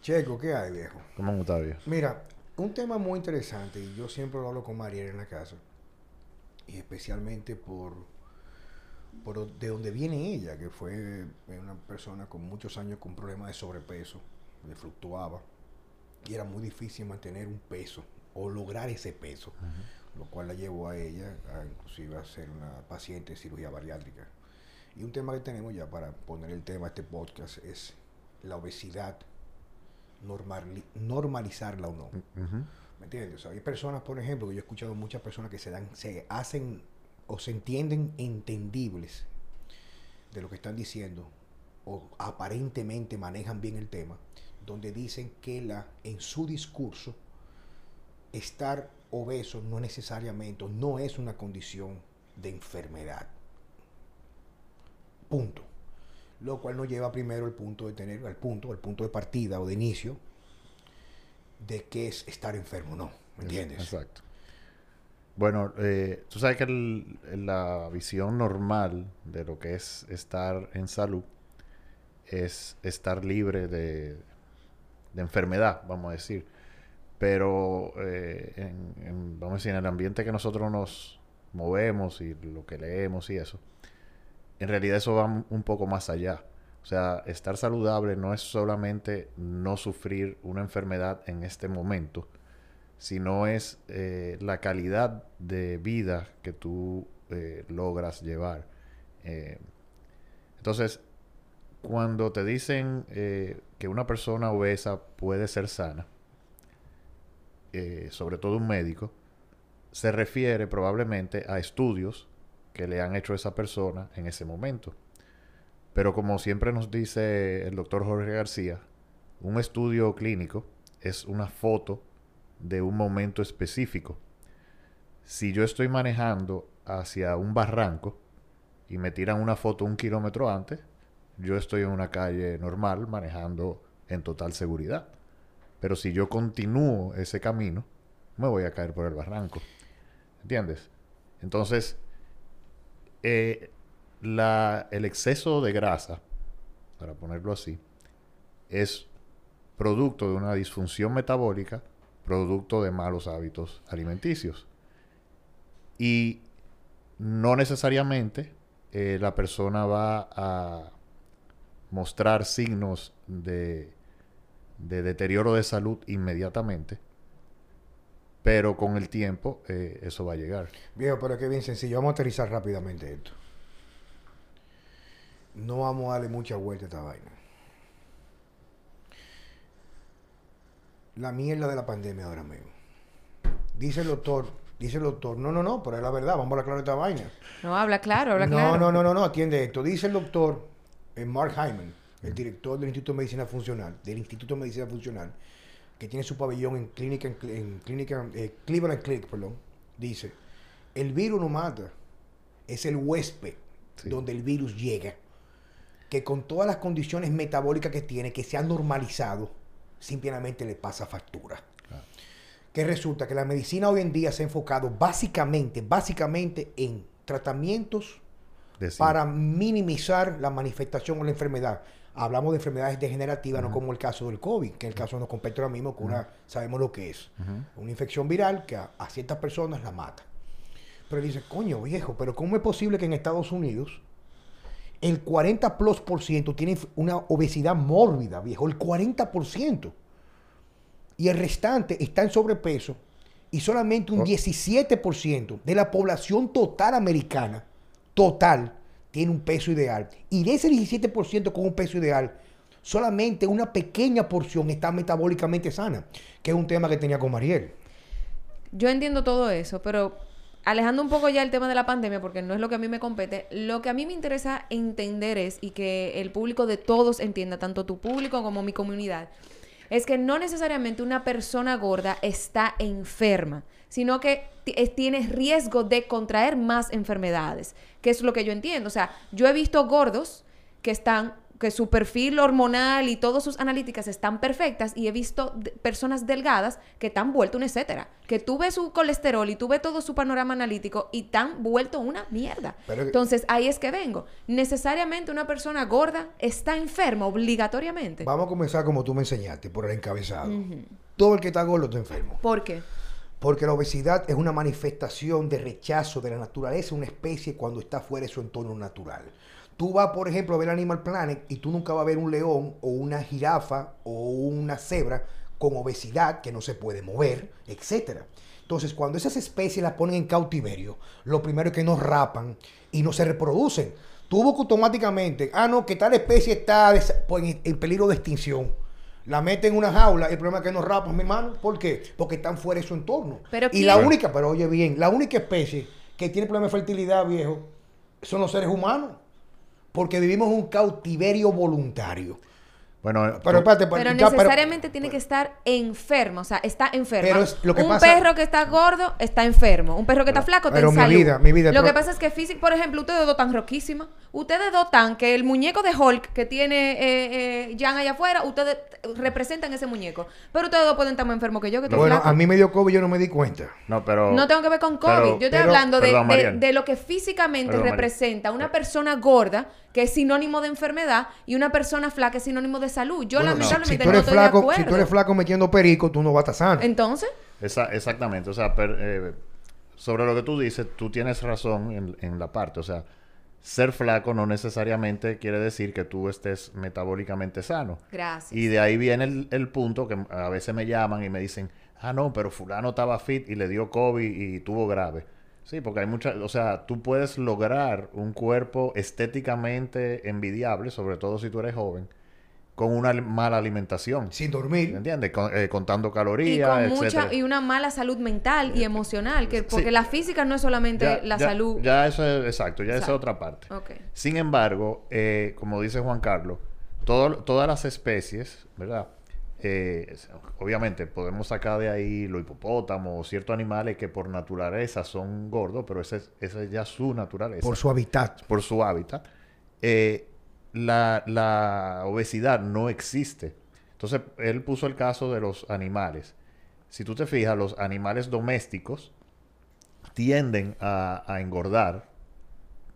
Checo, ¿qué hay, viejo? ¿Cómo Octavio? Mira, un tema muy interesante, y yo siempre lo hablo con Mariela en la casa, y especialmente por, por de donde viene ella, que fue una persona con muchos años con problemas de sobrepeso, le fluctuaba, y era muy difícil mantener un peso o lograr ese peso, lo cual la llevó a ella a inclusive a ser una paciente de cirugía bariátrica. Y un tema que tenemos ya para poner el tema de este podcast es la obesidad normal, normalizarla o no. ¿Me entiendes? hay personas, por ejemplo, que yo he escuchado muchas personas que se dan, se hacen o se entienden entendibles de lo que están diciendo o aparentemente manejan bien el tema, donde dicen que la en su discurso estar obeso no necesariamente no es una condición de enfermedad. Punto lo cual nos lleva primero al punto de tener, al punto, al punto de partida o de inicio de qué es estar enfermo, ¿no? ¿Me entiendes? Exacto. Bueno, eh, tú sabes que la visión normal de lo que es estar en salud es estar libre de, enfermedad, vamos a decir. Pero eh, en, vamos a decir, en el ambiente que nosotros nos movemos y lo que leemos y eso, en realidad eso va un poco más allá. O sea, estar saludable no es solamente no sufrir una enfermedad en este momento, sino es eh, la calidad de vida que tú eh, logras llevar. Eh, entonces, cuando te dicen que una persona obesa puede ser sana, sobre todo un médico, se refiere probablemente a estudios que le han hecho a esa persona en ese momento. Pero como siempre nos dice el doctor Jorge García, un estudio clínico es una foto de un momento específico. Si yo estoy manejando hacia un barranco y me tiran una foto un kilómetro antes, yo estoy en una calle normal manejando en total seguridad. Pero si yo continúo ese camino, me voy a caer por el barranco. ¿Entiendes? Entonces, eh, la, el exceso de grasa, para ponerlo así, es producto de una disfunción metabólica, producto de malos hábitos alimenticios. Y no necesariamente eh, la persona va a mostrar signos de, de deterioro de salud inmediatamente, pero con el tiempo eh, eso va a llegar. Viejo, pero es que bien sencillo. Vamos a aterrizar rápidamente esto. No vamos a darle mucha vuelta a esta vaina. La mierda de la pandemia ahora mismo. Dice el doctor, dice el doctor, no, no, no, pero es la verdad, vamos a hablar claro de esta vaina. No, habla claro, habla no, claro. No, no, no, no, atiende esto. Dice el doctor eh, Mark Hyman, el director del Instituto de Medicina Funcional, del Instituto de Medicina Funcional, que tiene su pabellón en clínica, en, clínica, eh, Cleveland Clinic, perdón, dice, el virus no mata, es el huésped donde el virus llega, que con todas las condiciones metabólicas que tiene, que se han normalizado, simplemente le pasa factura. Que resulta que la medicina hoy en día se ha enfocado básicamente, básicamente en tratamientos para minimizar la manifestación o la enfermedad hablamos de enfermedades degenerativas, no como el caso del COVID, que el caso nos compete ahora mismo, que una, sabemos lo que es. Una infección viral que a, ciertas personas la mata. Pero dice, coño, viejo, pero ¿cómo es posible que en Estados Unidos el 40 plus por ciento tiene una obesidad mórbida, viejo? El 40 por ciento. Y el restante está en sobrepeso y solamente un 17% de la población total americana, total, tiene un peso ideal. Y de ese 17% con un peso ideal, solamente una pequeña porción está metabólicamente sana, que es un tema que tenía con Mariel. Yo entiendo todo eso, pero alejando un poco ya el tema de la pandemia, porque no es lo que a mí me compete, lo que a mí me interesa entender es, y que el público de todos entienda, tanto tu público como mi comunidad, es que no necesariamente una persona gorda está enferma, sino que tienes riesgo de contraer más enfermedades, que es lo que yo entiendo. O sea, yo he visto gordos que están que su perfil hormonal y todas sus analíticas están perfectas y he visto personas delgadas que están vuelto un etcétera. Que tú ves su colesterol y tú ves todo su panorama analítico y están vuelto una mierda. Pero- Entonces, ahí es que vengo. Necesariamente una persona gorda está enferma obligatoriamente. Vamos a comenzar como tú me enseñaste, por el encabezado. Todo el que está gordo está enfermo. ¿Por qué? Porque la obesidad es una manifestación de rechazo de la naturaleza, una especie cuando está fuera de su entorno natural. Tú vas, por ejemplo, a ver Animal Planet y tú nunca vas a ver un león o una jirafa o una cebra con obesidad que no se puede mover, etcétera. Entonces, cuando esas especies las ponen en cautiverio, lo primero es que no rapan y no se reproducen. Tú buscas automáticamente, ah, no, que tal especie está pues, en peligro de extinción. La meten en una jaula, el problema es que no rapan, mi hermano. ¿Por qué? Porque están fuera de su entorno. Pero y la ¿quién- única, pero oye bien, la única especie que tiene problemas de fertilidad, viejo, son los seres humanos. Porque vivimos un cautiverio voluntario. Bueno, Pero espérate, Pero ya, necesariamente tiene que estar enfermo, o sea, está enfermo. Pero es lo que un pasa- perro que está gordo está enfermo, un perro que está flaco está pero en mi salud. vida, mi vida, Lo pero- que pasa es que físico, por ejemplo, ustedes dos tan roquísimas, ustedes dos tan que el muñeco de Hulk que tiene eh, eh, Jan allá afuera, ustedes representan ese muñeco, pero ustedes dos pueden estar más enfermos que yo que estoy Bueno, flaco. a mí me dio COVID y yo no me di cuenta. no, pero... No tengo que ver con COVID. pero- Yo estoy pero- hablando de, Perdón, de- Mariel. de lo que físicamente Perdón, representa una persona gorda, que es sinónimo de enfermedad, y una persona flaca es sinónimo de salud. Yo Bueno, lamentablemente si tú no eres estoy flaco, de acuerdo. si tú eres flaco metiendo perico, tú no vas a estar sano. Entonces, Esa- exactamente, o sea, per- eh, sobre lo que tú dices, tú tienes razón en, en la parte, o sea, ser flaco no necesariamente quiere decir que tú estés metabólicamente sano. gracias. Y de ahí viene el, el punto que a veces me llaman y me dicen, ah, no, pero fulano estaba fit y le dio COVID y tuvo grave. Sí, porque hay muchas, o sea, tú puedes lograr un cuerpo estéticamente envidiable, sobre todo si tú eres joven, con una al- mala alimentación. Sin dormir. ¿Entiendes? Con- eh, contando y calorías, con etcétera. mucha y una mala salud mental y emocional que porque Sí. la física no es solamente Ya- la ya- salud Ya eso es exacto, ya esa es otra parte. Sin embargo, eh, como dice Juan Carlos, todo- todas las especies, ¿verdad? Eh, obviamente podemos sacar de ahí los hipopótamos o ciertos animales que por naturaleza son gordos, pero esa es, esa es ya su naturaleza, Por su hábitat. por su hábitat. Eh, la, la obesidad no existe. Entonces, él puso el caso de los animales. Si tú te fijas, los animales domésticos tienden a, a engordar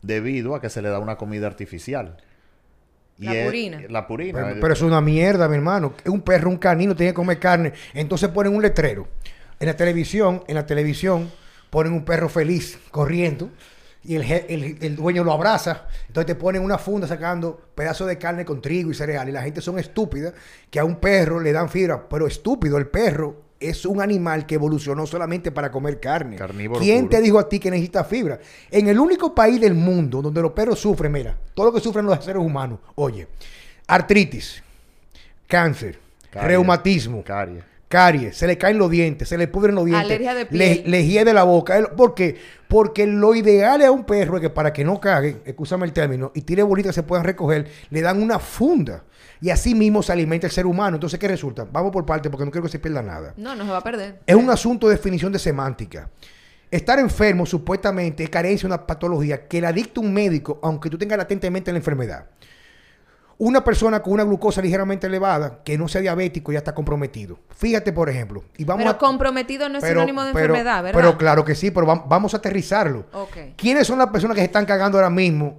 debido a que se le da una comida artificial. La es- purina. La purina. Pero, pero es una mierda, mi hermano. Un perro, un canino tiene que comer carne. Entonces ponen un letrero. En la televisión, en la televisión, ponen un perro feliz corriendo y el, el- el dueño lo abraza. Entonces te ponen una funda sacando pedazos de carne con trigo y cereal. Y la gente son estúpidas que a un perro le dan fibra. Pero estúpido, el perro es un animal que evolucionó solamente para comer carne. Carnívoro ¿Quién puro. te dijo a ti que necesita fibra? En el único país del mundo donde los perros sufren, mira, todo lo que sufren los seres humanos, oye, artritis, cáncer, reumatismo, Caries. Caries, se le caen los dientes, se le pudren los dientes, Alergia de le, piel. le hiede la boca. ¿Por qué? Porque lo ideal a un perro es que para que no cague, escúchame el término, y tire bolitas que se puedan recoger, le dan una funda. Y así mismo se alimenta el ser humano. Entonces, ¿qué resulta? Vamos por parte porque no quiero que se pierda nada. no no se va a perder Es un asunto de definición de semántica. Estar enfermo supuestamente es carencia de una patología que la dicta un médico, aunque tú tengas latentemente la enfermedad. Una persona con una glucosa ligeramente elevada, que no sea diabético, ya está comprometido. Fíjate, por ejemplo. Y vamos pero a- comprometido no es pero- sinónimo de pero- enfermedad verdad Pero claro que sí, pero vam- vamos a aterrizarlo. Ok. ¿Quiénes son las personas que se están cagando ahora mismo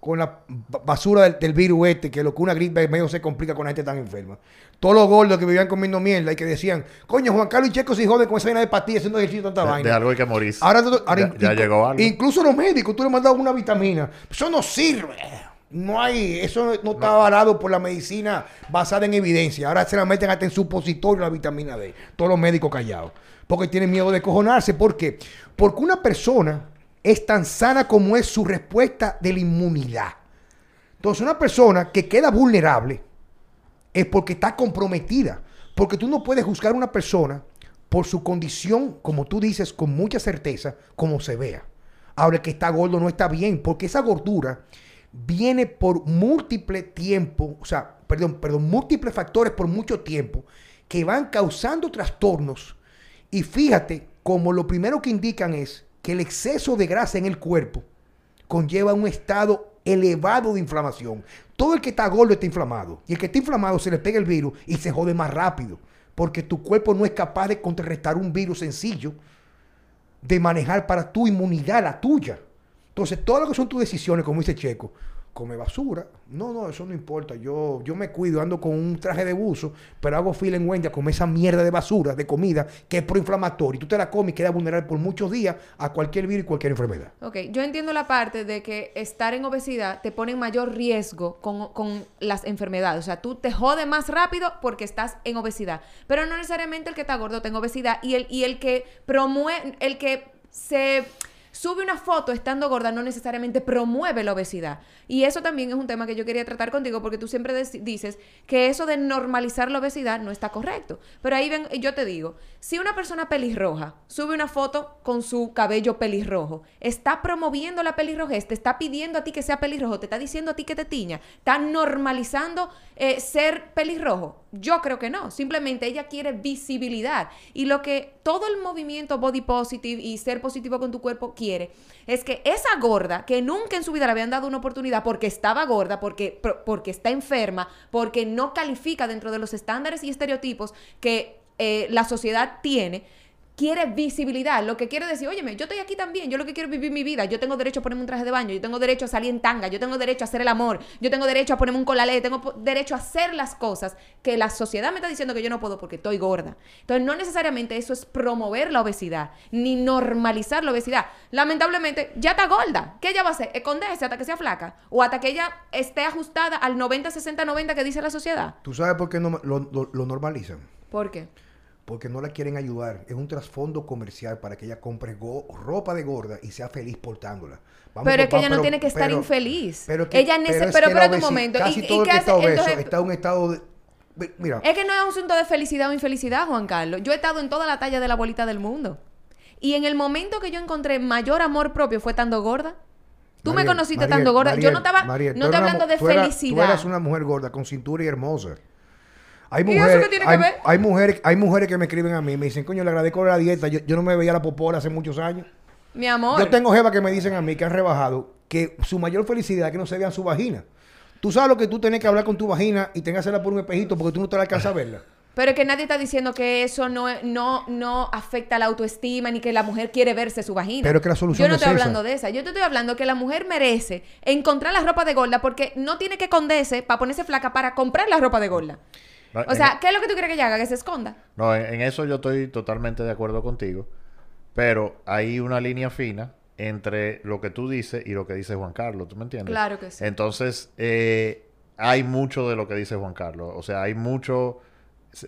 con la ba- basura del, del virus este, que lo que una gripe medio se complica con la gente tan enferma? Todos los gordos que vivían comiendo mierda y que decían, coño, Juan Carlos y Checo se joden con esa vaina de pastillas haciendo ejercicio tanta De, vaina. de algo hay que morir. Ahora, ahora ya, llegó algo. Incluso los médicos, tú le mandas una vitamina. Eso no sirve. No hay, eso no está avalado por la medicina basada en evidencia. Ahora se la meten hasta en supositorio la vitamina D. Todos los médicos callados. Porque tienen miedo de cojonarse. ¿Por qué? Porque una persona es tan sana como es su respuesta de la inmunidad. Entonces, una persona que queda vulnerable es porque está comprometida. Porque tú no puedes juzgar a una persona por su condición, como tú dices, con mucha certeza, como se vea. Ahora, el que está gordo no está bien, porque esa gordura viene por múltiple tiempo, o sea, perdón, perdón, múltiples factores por mucho tiempo que van causando trastornos. Y fíjate, como lo primero que indican es que el exceso de grasa en el cuerpo conlleva un estado elevado de inflamación. todo el que está gordo está inflamado. Y el que está inflamado se le pega el virus y se jode más rápido. Porque tu cuerpo no es capaz de contrarrestar un virus sencillo de manejar para tu inmunidad, la tuya. Entonces, todo lo que son tus decisiones, como dice Checo, come basura. No, no, eso no importa. Yo, yo me cuido, ando con un traje de buzo, pero hago fila en Wendy comer esa mierda de basura, de comida, que es proinflamatoria. Y tú te la comes y quedas vulnerable por muchos días a cualquier virus y cualquier enfermedad. Ok, yo entiendo la parte de que estar en obesidad te pone en mayor riesgo con, con las enfermedades. O sea, tú te jodes más rápido porque estás en obesidad. Pero no necesariamente el que está gordo tenga obesidad. Y el, y el que promueve, el que se sube una foto estando gorda no necesariamente promueve la obesidad. Y eso también es un tema que yo quería tratar contigo porque tú siempre dices que eso de normalizar la obesidad no está correcto. Pero ahí ven, yo te digo, si una persona pelirroja sube una foto con su cabello pelirrojo, está promoviendo la pelirrojez, te está pidiendo a ti que sea pelirrojo, te está diciendo a ti que te tiña, está normalizando eh, ser pelirrojo. Yo creo que no, simplemente ella quiere visibilidad. Y lo que todo el movimiento body positive y ser positivo con tu cuerpo quiere es que esa gorda, que nunca en su vida le habían dado una oportunidad porque estaba gorda, porque, porque está enferma, porque no califica dentro de los estándares y estereotipos que eh, la sociedad tiene, quiere visibilidad, lo que quiere decir, óyeme, yo estoy aquí también, yo lo que quiero es vivir mi vida, yo tengo derecho a ponerme un traje de baño, yo tengo derecho a salir en tanga, yo tengo derecho a hacer el amor, yo tengo derecho a ponerme un colalé, tengo derecho a hacer las cosas que la sociedad me está diciendo que yo no puedo porque estoy gorda. Entonces, no necesariamente eso es promover la obesidad, ni normalizar la obesidad. Lamentablemente, ya está gorda. ¿Qué ella va a hacer? ¿Esconderse hasta que sea flaca? ¿O hasta que ella esté ajustada al 90, 60, 90 que dice la sociedad? ¿Tú sabes por qué no, lo, lo- lo normalizan? ¿Por qué? Porque no la quieren ayudar. Es un trasfondo comercial para que ella compre ropa de gorda y sea feliz portándola. Vamos Pero es que ella no pero- tiene que estar pero- infeliz. Pero que- Ella nece- es pero que un momento. Casi ¿Y- y todo el que hace? está obeso Entonces- está en un estado de... Mira, Es que no es un asunto de felicidad o infelicidad, Juan Carlos. Yo he estado en toda la talla de la bolita del mundo. Y en el momento que yo encontré mayor amor propio fue estando gorda. Tú me conociste Mariel, estando gorda. yo no estaba, no estoy hablando de tú eras- felicidad. Tú eras una mujer gorda con cintura y hermosa. Hay ¿Y eso mujeres, qué tiene que hay, ver? hay mujeres, hay mujeres que me escriben a mí y me dicen, coño, le agradezco la dieta. Yo, yo no me veía la popola hace muchos años. Mi amor. Yo tengo jevas que me dicen a mí que han rebajado que su mayor felicidad es que no se vean su vagina. Tú sabes lo que tú tenés que hablar con tu vagina y tengas que hacerla por un espejito porque tú no te la alcanzas a verla. Pero es que nadie está diciendo que eso no, no, no afecta la autoestima ni que la mujer quiere verse su vagina. Pero que la solución Yo no es estoy esa. hablando de esa. Yo te estoy hablando que la mujer merece encontrar la ropa de gorda porque no tiene que esconderse para ponerse flaca para comprar la ropa de gorda. No, O en- sea, ¿qué es lo que tú quieres que ella haga? Que se esconda. No, en, en eso yo estoy totalmente de acuerdo contigo. Pero hay una línea fina entre lo que tú dices y lo que dice Juan Carlos. ¿Tú me entiendes? Claro que sí. Entonces, eh, hay mucho de lo que dice Juan Carlos. O sea, hay mucho,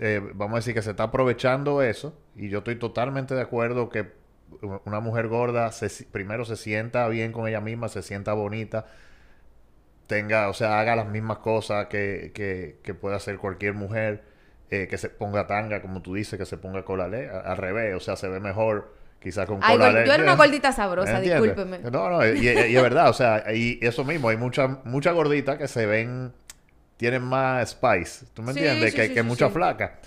eh, vamos a decir que se está aprovechando eso. Y yo estoy totalmente de acuerdo que una mujer gorda se primero se sienta bien con ella misma, se sienta bonita, tenga, o sea, haga las mismas cosas que, que, que puede hacer cualquier mujer, eh, que se ponga tanga, como tú dices, que se ponga colalé, a- al revés, o sea, se ve mejor quizás con Ay, gol- yo era una gordita sabrosa, discúlpeme. No, no, y, y- y es verdad, o sea, y eso mismo, hay muchas mucha gorditas que se ven, tienen más spice, ¿tú me Sí, entiendes? sí, que sí, que sí, mucha sí. flaca.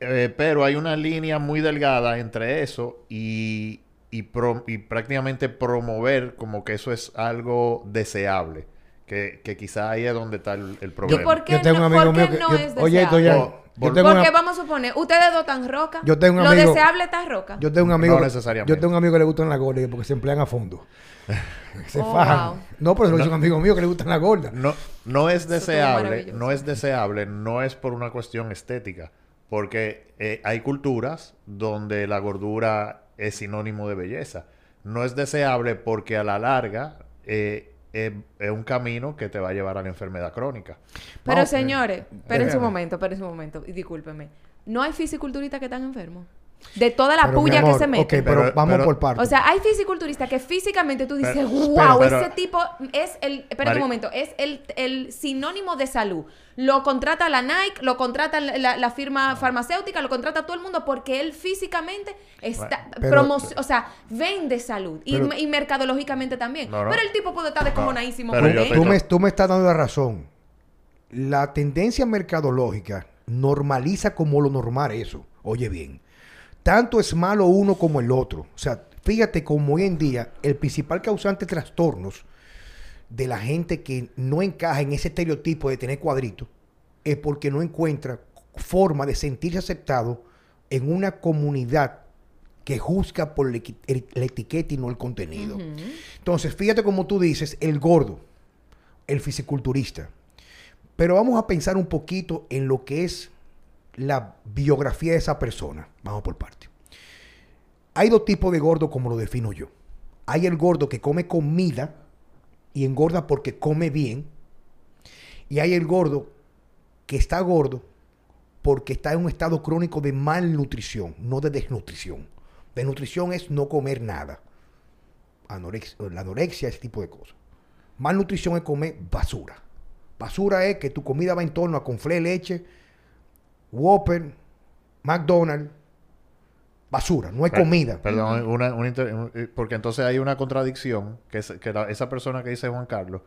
Eh, pero hay una línea muy delgada entre eso y, y, pro- y prácticamente promover como que eso es algo deseable. Que, que quizá ahí es donde está el, el problema. por qué Yo tengo no- un amigo por qué mío que... no yo- es oye, esto deseable? ya... Por- por- Porque una- vamos a suponer, ustedes dos tan rocas. Yo tengo un Lo amigo- deseable está roca. yo tengo un amigo... No necesariamente. Yo tengo un amigo que le gustan las gordas porque se emplean a fondo. Se Oh, fajan. wow. No, pero lo dice un amigo mío que le gustan las gordas. No, no es deseable, no es deseable, no es por una cuestión estética, porque eh, hay culturas donde la gordura es sinónimo de belleza. No es deseable porque a la larga eh, eh, es un camino que te va a llevar a la enfermedad crónica. Pero Vamos, señores, eh, esperen un déjame. momento, esperen un momento. Y discúlpeme. No hay fisiculturistas que están enfermos. De toda la Pero, puya que se mete. Ok, pero, Pero- vamos pero- por partes. O sea, hay fisiculturistas que físicamente tú dices, Pero- wow, pero- ese tipo es el, espérate un momento, es el, el sinónimo de salud. Lo contrata la Nike, lo contrata la, la- la firma farmacéutica, lo contrata todo el mundo porque él físicamente está, promo- o sea, vende salud y, Pero- y mercadológicamente también. No, no. Pero el tipo puede estar descojonadísimo él. estoy- tú, me, tú me estás dando la razón. La tendencia mercadológica normaliza como lo normal eso. Oye bien. Tanto es malo uno como el otro. O sea, fíjate como hoy en día el principal causante de trastornos de la gente que no encaja en ese estereotipo de tener cuadritos es porque no encuentra forma de sentirse aceptado en una comunidad que juzga por la equi- el- la etiqueta y no el contenido. Entonces, fíjate como tú dices, el gordo, el fisiculturista. Pero vamos a pensar un poquito en lo que es la biografía de esa persona. Vamos por parte. Hay dos tipos de gordo como lo defino yo. Hay el gordo que come comida y engorda porque come bien. Y hay el gordo que está gordo porque está en un estado crónico de malnutrición, no de desnutrición. Desnutrición es no comer nada. Anorexia, la anorexia, ese tipo de cosas. Malnutrición es comer basura. Basura es que tu comida va en torno a conflé, leche, Whopper, McDonald's. Basura, no es Per- comida. Perdón, una- una eh, porque entonces hay una contradicción, que, es, que la- esa persona que dice Juan Carlos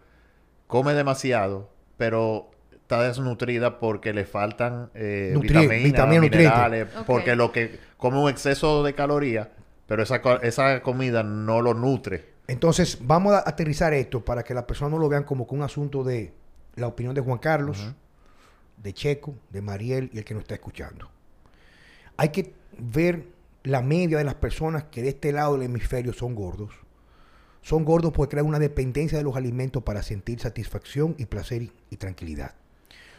come demasiado, pero está desnutrida porque le faltan eh, Nutri- vitaminas, vitamina, minerales, porque lo que come un exceso de calorías, pero esa, esa comida no lo nutre. Entonces, vamos a aterrizar esto para que las personas no lo vean como que un asunto de la opinión de Juan Carlos, de Checo, de Mariel y el que nos está escuchando. Hay que ver la media de las personas que de este lado del hemisferio son gordos. Son gordos porque crean una dependencia de los alimentos para sentir satisfacción y placer y, y tranquilidad.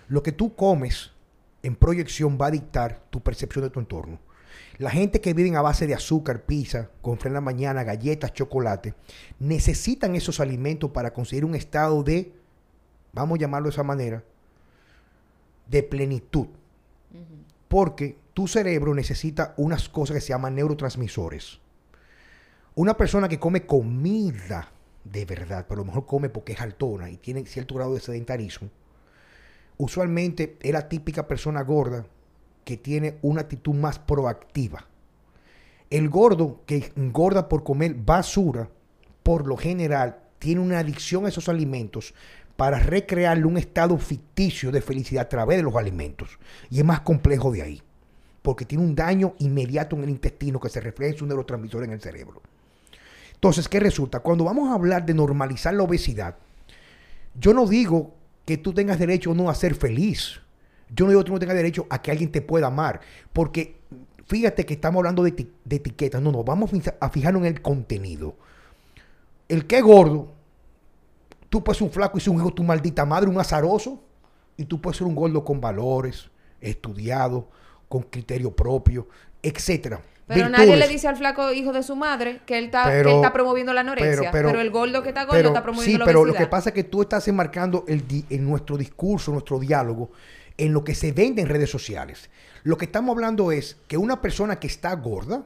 Lo que tú comes en proyección va a dictar tu percepción de tu entorno. La gente que vive a base de azúcar, pizza, con en la mañana, galletas, chocolate, necesitan esos alimentos para conseguir un estado de, vamos a llamarlo de esa manera, de plenitud. Porque tu cerebro necesita unas cosas que se llaman neurotransmisores. Una persona que come comida de verdad, pero a lo mejor come porque es altona y tiene cierto grado de sedentarismo, usualmente es la típica persona gorda que tiene una actitud más proactiva. El gordo que engorda por comer basura, por lo general, tiene una adicción a esos alimentos para recrearle un estado ficticio de felicidad a través de los alimentos. Y es más complejo de ahí, porque tiene un daño inmediato en el intestino que se refleja en su neurotransmisor en el cerebro. Entonces, ¿qué resulta? Cuando vamos a hablar de normalizar la obesidad, yo no digo que tú tengas derecho o no a ser feliz. Yo no digo que tú no tengas derecho a que alguien te pueda amar. Porque fíjate que estamos hablando de, de etiquetas. No, no, vamos a fijarnos en el contenido. El que es gordo, tú puedes ser un flaco y ser un hijo de tu maldita madre, un azaroso. Y tú puedes ser un gordo con valores, estudiado, con criterio propio, etcétera. Pero nadie le dice al flaco hijo de su madre que él está, Pero- que él está promoviendo la anorexia. Pero, el gordo que está gordo pero- está promoviendo sí, la pero obesidad. lo que pasa es que tú estás enmarcando el di- en nuestro discurso, nuestro diálogo, en lo que se vende en redes sociales. Lo que estamos hablando es que una persona que está gorda,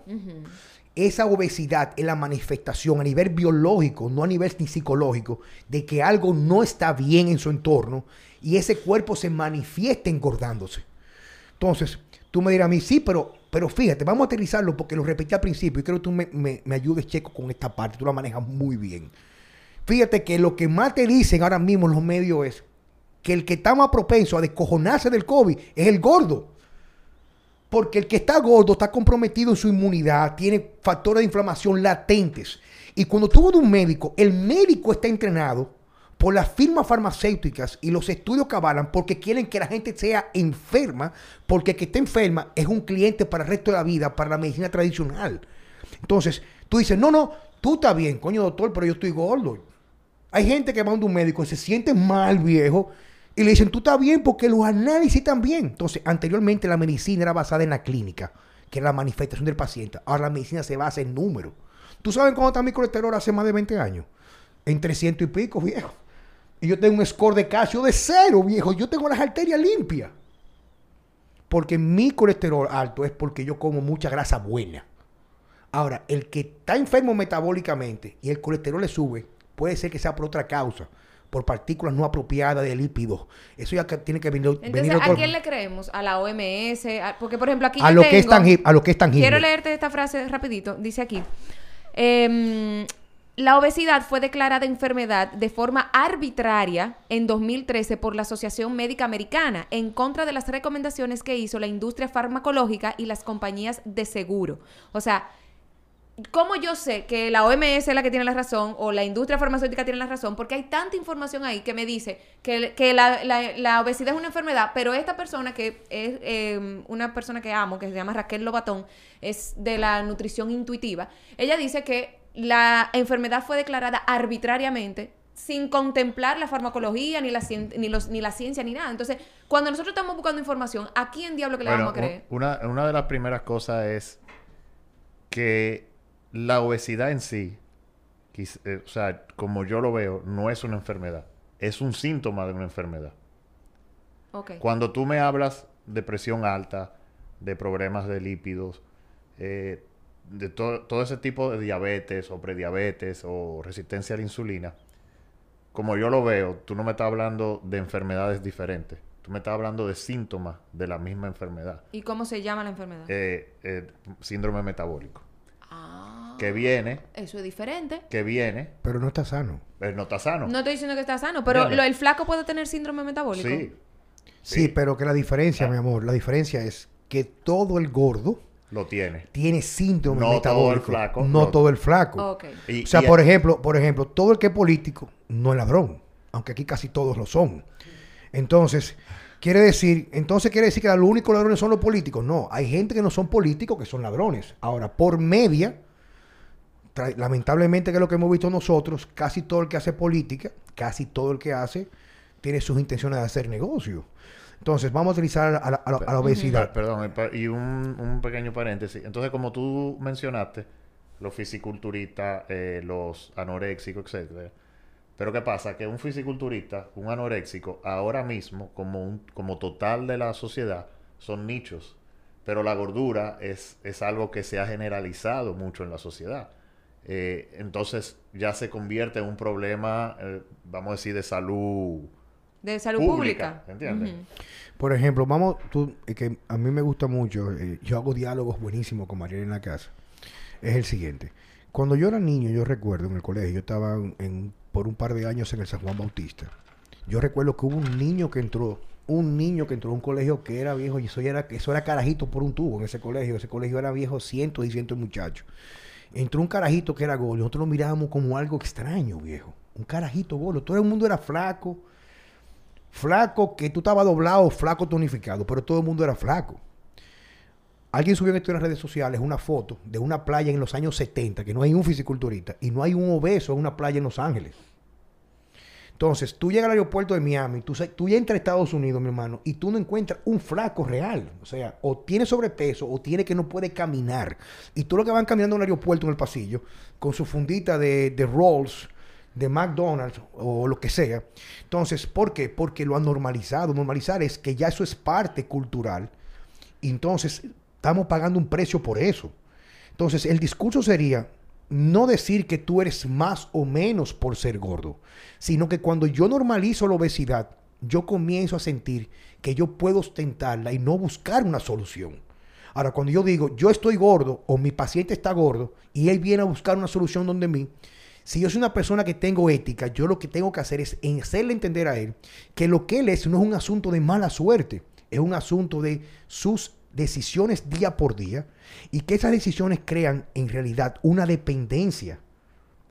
esa obesidad es la manifestación a nivel biológico, no a nivel ni psicológico, de que algo no está bien en su entorno y ese cuerpo se manifiesta engordándose. Entonces, tú me dirás a mí, sí, pero, pero fíjate, vamos a aterrizarlo porque lo repetí al principio y creo que tú me, me- me ayudes, Checo, con esta parte. Tú la manejas muy bien. Fíjate que lo que más te dicen ahora mismo en los medios es que el que está más propenso a descojonarse del COVID es el gordo. Porque el que está gordo está comprometido en su inmunidad, tiene factores de inflamación latentes. Y cuando tú vas de un médico, el médico está entrenado por las firmas farmacéuticas y los estudios que avalan porque quieren que la gente sea enferma, porque el que está enferma es un cliente para el resto de la vida, para la medicina tradicional. Entonces, tú dices, no, no, tú estás bien, coño doctor, pero yo estoy gordo. Hay gente que va a un médico y se siente mal, viejo, y le dicen, tú estás bien porque los análisis están bien. Entonces, anteriormente la medicina era basada en la clínica, que era la manifestación del paciente. Ahora la medicina se basa en números. ¿Tú sabes cómo está mi colesterol hace más de 20 años? En 300 y pico, viejo. Y yo tengo un score de calcio de cero, viejo. Yo tengo las arterias limpias. Porque mi colesterol alto es porque yo como mucha grasa buena. Ahora, el que está enfermo metabólicamente y el colesterol le sube, puede ser que sea por otra causa, por partículas no apropiadas de lípidos. Eso ya que tiene que venir, Entonces, venir ¿a otro- quién le creemos? ¿A la OMS? A- porque, por ejemplo, aquí a yo lo que es tengo- tangible, a lo que es tangible. Quiero leerte esta frase rapidito. Dice aquí. em, la obesidad fue declarada enfermedad de forma arbitraria en 2013 por la Asociación Médica Americana en contra de las recomendaciones que hizo la industria farmacológica y las compañías de seguro. O sea, ¿Cómo yo sé que la OMS es la que tiene la razón o la industria farmacéutica tiene la razón? Porque hay tanta información ahí que me dice que, que la, la- la obesidad es una enfermedad, pero esta persona que es eh, una persona que amo, que se llama Raquel Lobatón, es de la nutrición intuitiva, ella dice que la enfermedad fue declarada arbitrariamente sin contemplar la farmacología, ni la, cien- ni los, ni la ciencia, ni nada. Entonces, cuando nosotros estamos buscando información, ¿a quién diablo que le Bueno, vamos a creer? una de las primeras cosas es que la obesidad en sí, eh, o sea, como yo lo veo, no es una enfermedad. Es un síntoma de una enfermedad. Ok. Cuando tú me hablas de presión alta, de problemas de lípidos, eh, de to- todo ese tipo de diabetes o prediabetes o resistencia a la insulina, como yo lo veo, tú no me estás hablando de enfermedades diferentes. Tú me estás hablando de síntomas de la misma enfermedad. ¿Y cómo se llama la enfermedad? Eh, síndrome metabólico. Que viene, eso es diferente. que viene, Pero no está sano. eh, no está sano. No estoy diciendo que está sano, pero lo, el flaco puede tener síndrome metabólico. sí, Sí, Sí. pero que la diferencia, Ah. mi amor, la diferencia es que todo el gordo lo tiene. tiene síndrome No todo el metabólico. flaco, No no. todo el flaco. Y- O sea, y- por ejemplo, por ejemplo, todo el que es político no es ladrón, aunque aquí casi todos lo son. Entonces, quiere decir, entonces quiere decir que los únicos ladrones son los políticos. No, hay gente que no son políticos que son ladrones. Ahora, por media, lamentablemente que es lo que hemos visto nosotros, casi todo el que hace política, casi todo el que hace, tiene sus intenciones de hacer negocio. Entonces, vamos a utilizar a la, a la- a la obesidad. Per- Perdón, y pa- y un, un pequeño paréntesis. Entonces, como tú mencionaste, los fisiculturistas, eh, los anoréxicos, etcétera. Pero ¿qué pasa? Que un fisiculturista, un anoréxico, ahora mismo, como, un, como total de la sociedad, son nichos. Pero la gordura es, es algo que se ha generalizado mucho en la sociedad. Eh, entonces ya se convierte en un problema, eh, vamos a decir, de salud De salud pública. pública. ¿Entiendes? Ujú. Por ejemplo, vamos, tú, eh, que a mí me gusta mucho, eh, yo hago diálogos buenísimos con Mariela en la casa. Es el siguiente. Cuando yo era niño, yo recuerdo en el colegio, yo estaba en, en- por un par de años en el San Juan Bautista. Yo recuerdo que hubo un niño que entró, un niño que entró a un colegio que era viejo, y eso ya era, eso era carajito por un tubo en ese colegio. Ese colegio era viejo, cientos y cientos de muchachos. Entró un carajito que era golo, nosotros lo mirábamos como algo extraño, viejo. Un carajito golo. Todo el mundo era flaco flaco que tú estabas doblado, flaco tonificado, pero todo el mundo era flaco. Alguien subió en esto en las redes sociales una foto de una playa en los años 70, que no hay un fisiculturista y no hay un obeso en una playa en Los Ángeles. Entonces, tú llegas al aeropuerto de Miami, tú, tú ya entras a Estados Unidos, mi hermano, y tú no encuentras un flaco real. O sea, o tiene sobrepeso o tiene que no puede caminar. Y tú lo que van caminando en el aeropuerto, en el pasillo, con su fundita de, de Rolls, de McDonald's o lo que sea. Entonces, ¿por qué? Porque lo han normalizado. Normalizar es que ya eso es parte cultural. Entonces, estamos pagando un precio por eso. Entonces, el discurso sería no decir que tú eres más o menos por ser gordo, sino que cuando yo normalizo la obesidad, yo comienzo a sentir que yo puedo ostentarla y no buscar una solución. Ahora, cuando yo digo, yo estoy gordo o mi paciente está gordo y él viene a buscar una solución donde mí, si yo soy una persona que tengo ética, yo lo que tengo que hacer es hacerle entender a él que lo que él es no es un asunto de mala suerte, es un asunto de sus decisiones día por día y que esas decisiones crean en realidad una dependencia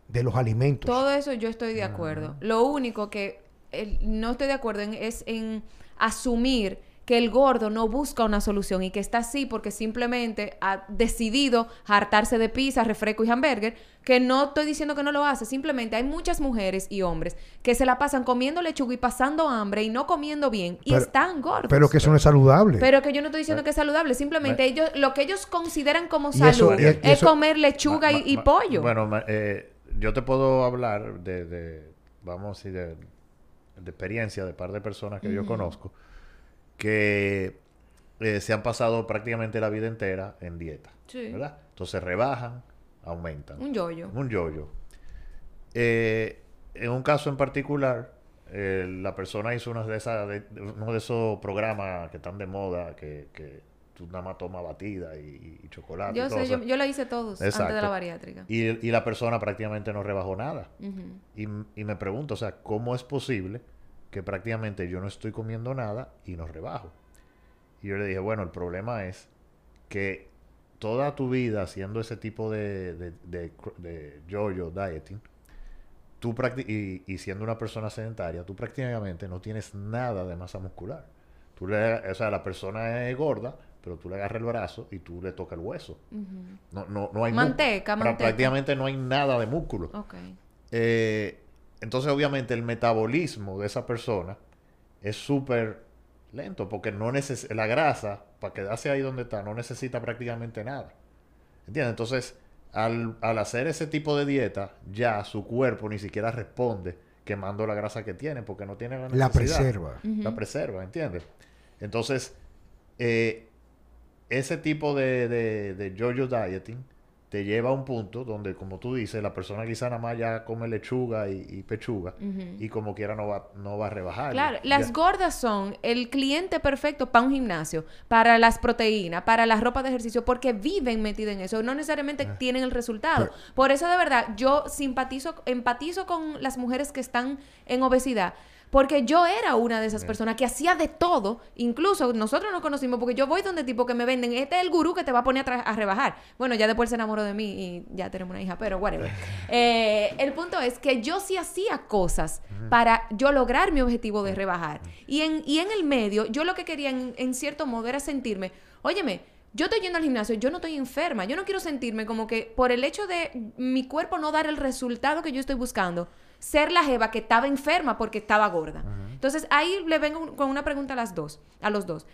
de los alimentos. Todo eso yo estoy de acuerdo. Lo único que eh, no estoy de acuerdo en, es en asumir que el gordo no busca una solución y que está así porque simplemente ha decidido hartarse de pizza, refresco y hamburger, que no estoy diciendo que no lo hace, simplemente hay muchas mujeres y hombres que se la pasan comiendo lechuga y pasando hambre y no comiendo bien y Pero- están gordos. Pero que eso no es saludable. Pero que yo no estoy diciendo que es saludable, simplemente ellos lo que ellos consideran como eso- salud y es eso- comer lechuga Ma- y, pollo. Bueno, ma- eh, yo te puedo hablar de, de, vamos a decir, de, de experiencia de par de personas que yo conozco que eh, se han pasado prácticamente la vida entera en dieta. Sí. ¿Verdad? Entonces rebajan, aumentan. Un yoyo. Un yoyo. Eh, en un caso en particular, eh, la persona hizo uno de, esas, de, uno de esos programas que están de moda, que, que tú nada más tomas batida y, y chocolate. y Yo todo, sé, o sea, yo, yo la hice todos antes de la bariátrica. y, y la persona prácticamente no rebajó nada. Y, y me pregunto, o sea, ¿cómo es posible que prácticamente yo no estoy comiendo nada y no rebajo? Y yo le dije, bueno, el problema es que toda tu vida haciendo ese tipo de, de, de, yo-yo dieting, tú y, y siendo una persona sedentaria, tú prácticamente no tienes nada de masa muscular. Tú le, o sea, la persona es gorda, pero tú le agarras el brazo y tú le tocas el hueso. no, no, no hay Manteca, manteca. Prácticamente no hay nada de músculo. Ok. Eh, entonces, obviamente, el metabolismo de esa persona es súper lento porque no neces la grasa, para quedarse ahí donde está, no necesita prácticamente nada. ¿Entiendes? Entonces, al, al hacer ese tipo de dieta, ya su cuerpo ni siquiera responde quemando la grasa que tiene porque no tiene la necesidad. La preserva. La preserva, ¿entiendes? Entonces, eh, ese tipo de, de, de yo-yo dieting te lleva a un punto donde, como tú dices, la persona quizá nada más ya come lechuga y, y pechuga y como quiera no va, no va a rebajar. Claro, Ya- las gordas son el cliente perfecto para un gimnasio, para las proteínas, para la ropa de ejercicio, porque viven metidas en eso, no necesariamente Ah. tienen el resultado. Por eso, de verdad, yo simpatizo, empatizo con las mujeres que están en obesidad. Porque yo era una de esas personas que hacía de todo. Incluso nosotros nos conocimos porque yo voy donde tipo que me venden. Este es el gurú que te va a poner a, a rebajar. Bueno, ya después se enamoró de mí y ya tenemos una hija, pero whatever. Eh, el punto es que yo sí hacía cosas para yo lograr mi objetivo de rebajar. Y en, y en el medio, yo lo que quería en, en cierto modo era sentirme, óyeme, yo estoy yendo al gimnasio, yo no estoy enferma, yo no quiero sentirme como que por el hecho de mi cuerpo no dar el resultado que yo estoy buscando, ser la jeva que estaba enferma porque estaba gorda. Entonces ahí le vengo con una pregunta a las dos, a los dos.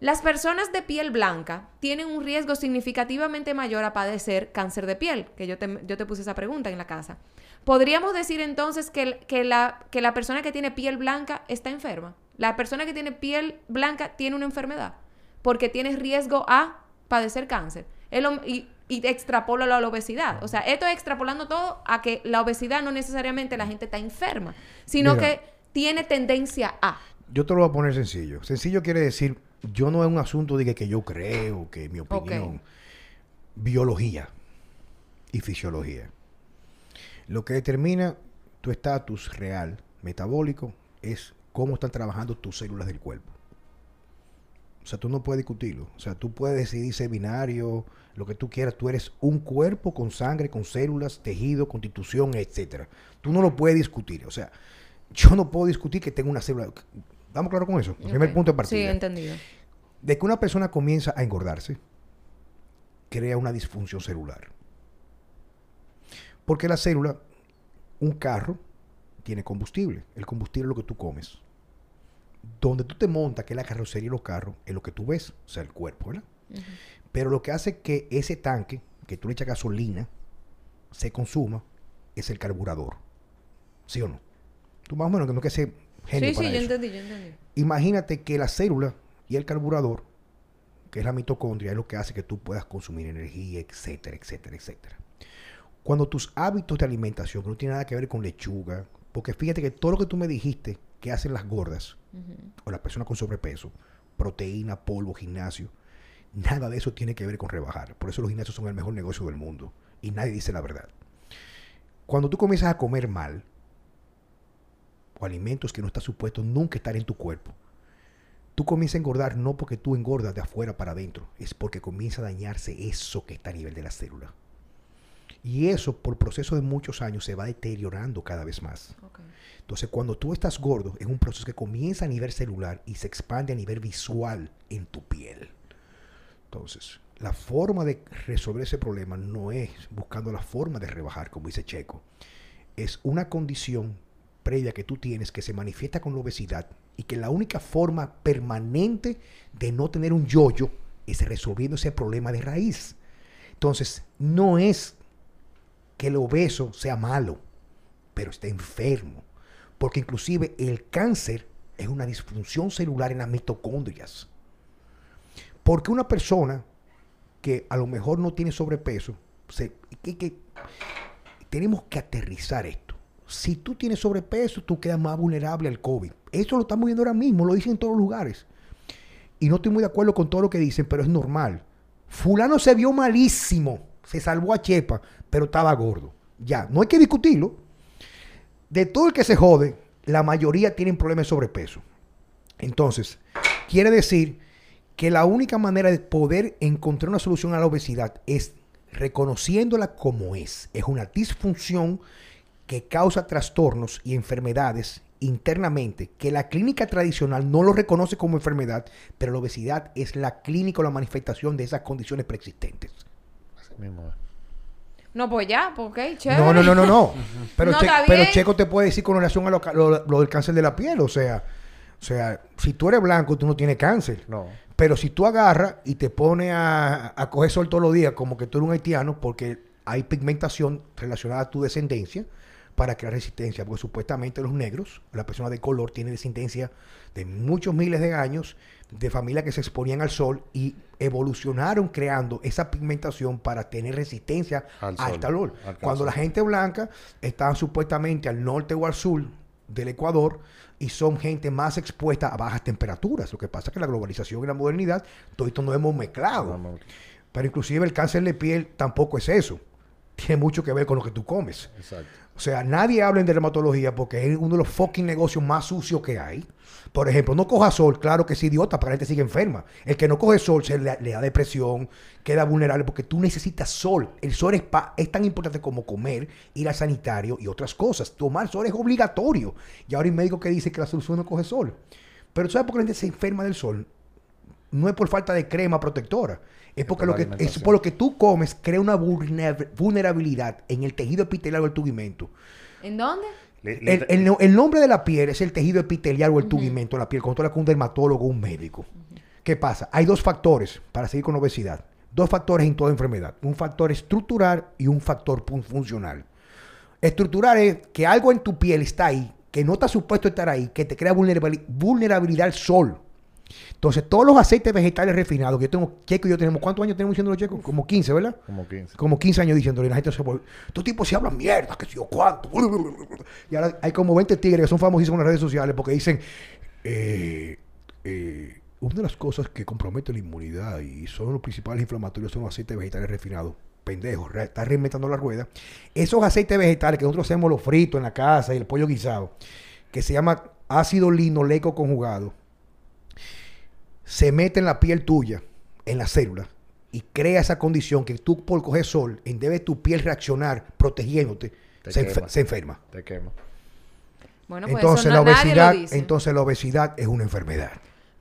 Las personas de piel blanca tienen un riesgo significativamente mayor a padecer cáncer de piel, que yo te, yo te puse esa pregunta en la casa. ¿Podríamos decir entonces que, el- que, la, que la persona que tiene piel blanca está enferma? La persona que tiene piel blanca tiene una enfermedad porque tiene riesgo a padecer cáncer. Es lo- y, y extrapolo a la obesidad. O sea, esto es extrapolando todo a que la obesidad no necesariamente la gente está enferma, sino Mira. que tiene tendencia a. Yo te lo voy a poner sencillo. Sencillo quiere decir, yo no es un asunto de que, que yo creo, que mi opinión. Biología y fisiología. Lo que determina tu estatus real metabólico es cómo están trabajando tus células del cuerpo. O sea, tú no puedes discutirlo. O sea, tú puedes decidir ser binario, lo que tú quieras. Tú eres un cuerpo con sangre, con células, tejido, constitución, etcétera. Tú no lo puedes discutir. O sea, yo no puedo discutir que tengo una célula. ¿Estamos claros con eso? Primer punto de Sí, partida. entendido. de que una persona comienza a engordarse, crea una disfunción celular. Porque la célula, un carro, tiene combustible. El combustible es lo que tú comes. Donde tú te montas, que es la carrocería y los carros, es lo que tú ves, o sea, el cuerpo, ¿verdad? Pero lo que hace que ese tanque, que tú le echas gasolina, se consuma, es el carburador. ¿Sí o no? Tú más o menos que no que ser genio Sí, para sí, yo eso. entendí, yo entendí. Imagínate que la célula y el carburador, que es la mitocondria, es lo que hace que tú puedas consumir energía, etcétera, etcétera, etcétera. Cuando tus hábitos de alimentación, que no tiene nada que ver con lechuga, porque fíjate que todo lo que tú me dijiste que hacen las gordas o las personas con sobrepeso, proteína, polvo, gimnasio, nada de eso tiene que ver con rebajar. Por eso los gimnasios son el mejor negocio del mundo y nadie dice la verdad. Cuando tú comienzas a comer mal, o alimentos que no están supuestos nunca estar en tu cuerpo, tú comienzas a engordar no porque tú engordas de afuera para adentro, es porque comienza a dañarse eso que está a nivel de la célula. Y eso, por proceso de muchos años, se va deteriorando cada vez más. Entonces, cuando tú estás gordo, es un proceso que comienza a nivel celular y se expande a nivel visual en tu piel. Entonces, la forma de resolver ese problema no es buscando la forma de rebajar, como dice Checo. Es una condición previa que tú tienes que se manifiesta con la obesidad y que la única forma permanente de no tener un yoyo es resolviendo ese problema de raíz. Entonces, no es que el obeso sea malo, pero está enfermo. Porque inclusive el cáncer es una disfunción celular en las mitocondrias. Porque una persona que a lo mejor no tiene sobrepeso, se- que- tenemos que aterrizar esto. Si tú tienes sobrepeso, tú quedas más vulnerable al COVID. Eso lo estamos viendo ahora mismo, lo dicen en todos los lugares. Y no estoy muy de acuerdo con todo lo que dicen, pero es normal. Fulano se vio malísimo, se salvó a Chepa, pero estaba gordo. Ya, no hay que discutirlo. De todo el que se jode, la mayoría tienen problemas de sobrepeso. Entonces, quiere decir que la única manera de poder encontrar una solución a la obesidad es reconociéndola como es. Es una disfunción que causa trastornos y enfermedades internamente, que la clínica tradicional no lo reconoce como enfermedad, pero la obesidad es la clínica o la manifestación de esas condiciones preexistentes. Mismo. No, pues ya, pues ok, chévere. No, no, no, no, no. Pero, No, Che- está pero. Checo te puede decir con relación a lo- lo del cáncer de la piel. O sea, o sea, si tú eres blanco, tú no tienes cáncer. No. Pero si tú agarras y te pones a, a coger sol todos los días como que tú eres un haitiano, porque hay pigmentación relacionada a tu descendencia para crear resistencia, porque supuestamente los negros, la persona de color, tiene descendencia de muchos miles de años de familias que se exponían al sol y evolucionaron creando esa pigmentación para tener resistencia Al al, sol, calor. al Cuando la gente blanca está supuestamente al norte o al sur del Ecuador y son gente más expuesta a bajas temperaturas. Lo que pasa es que la globalización y la modernidad, todo esto nos hemos mezclado. Pero inclusive el cáncer de piel tampoco es eso. Tiene mucho que ver con lo que tú comes. Exacto. O sea, nadie habla en dermatología porque es uno de los fucking negocios más sucios que hay. Por ejemplo, no coja sol, claro que es idiota, para la gente sigue enferma. El que no coge sol se le, le da depresión, queda vulnerable porque tú necesitas sol. El sol es, pa- es tan importante como comer, ir al sanitario y otras cosas. Tomar sol es obligatorio. Y ahora hay médico que dice que la solución no coge sol. Pero ¿sabes por qué la gente se enferma del sol? No es por falta de crema protectora. Es porque por lo que, es por lo que tú comes crea una vulner- vulnerabilidad en el tejido epitelial del tubimento. ¿En dónde? El, el no- el nombre de la piel es el tejido epitelial o el tubimento de la piel, cuando tú hablas con un dermatólogo o un médico. ¿Qué pasa? Hay dos factores para seguir con obesidad. Dos factores en toda enfermedad. Un factor estructural y un factor funcional. Estructural es que algo en tu piel está ahí, que no está supuesto estar ahí, que te crea vulnerabili- vulnerabilidad al sol. Entonces, todos los aceites vegetales refinados, que yo tengo, Checo y yo tenemos, ¿cuántos años tenemos diciendo los checos? Como 15, ¿verdad? Como 15. como 15 años diciéndole, y la gente se estos tipos se hablan mierda, que si yo cuánto. Y ahora hay como 20 tigres que son famosísimos en las redes sociales porque dicen, eh, eh, una de las cosas que compromete la inmunidad y son los principales inflamatorios son los aceites vegetales refinados. Pendejo, está reinventando la rueda. Esos aceites vegetales que nosotros hacemos los fritos en la casa y el pollo guisado, que se llama ácido linoleico conjugado, se mete en la piel tuya, en la célula, y crea esa condición que tú por coger sol, en vez de tu piel reaccionar protegiéndote, Te se, enfe- quema. se enferma. Te quema. Bueno, pues entonces, eso la no- nadie lo obesidad, dice. entonces la obesidad es una enfermedad.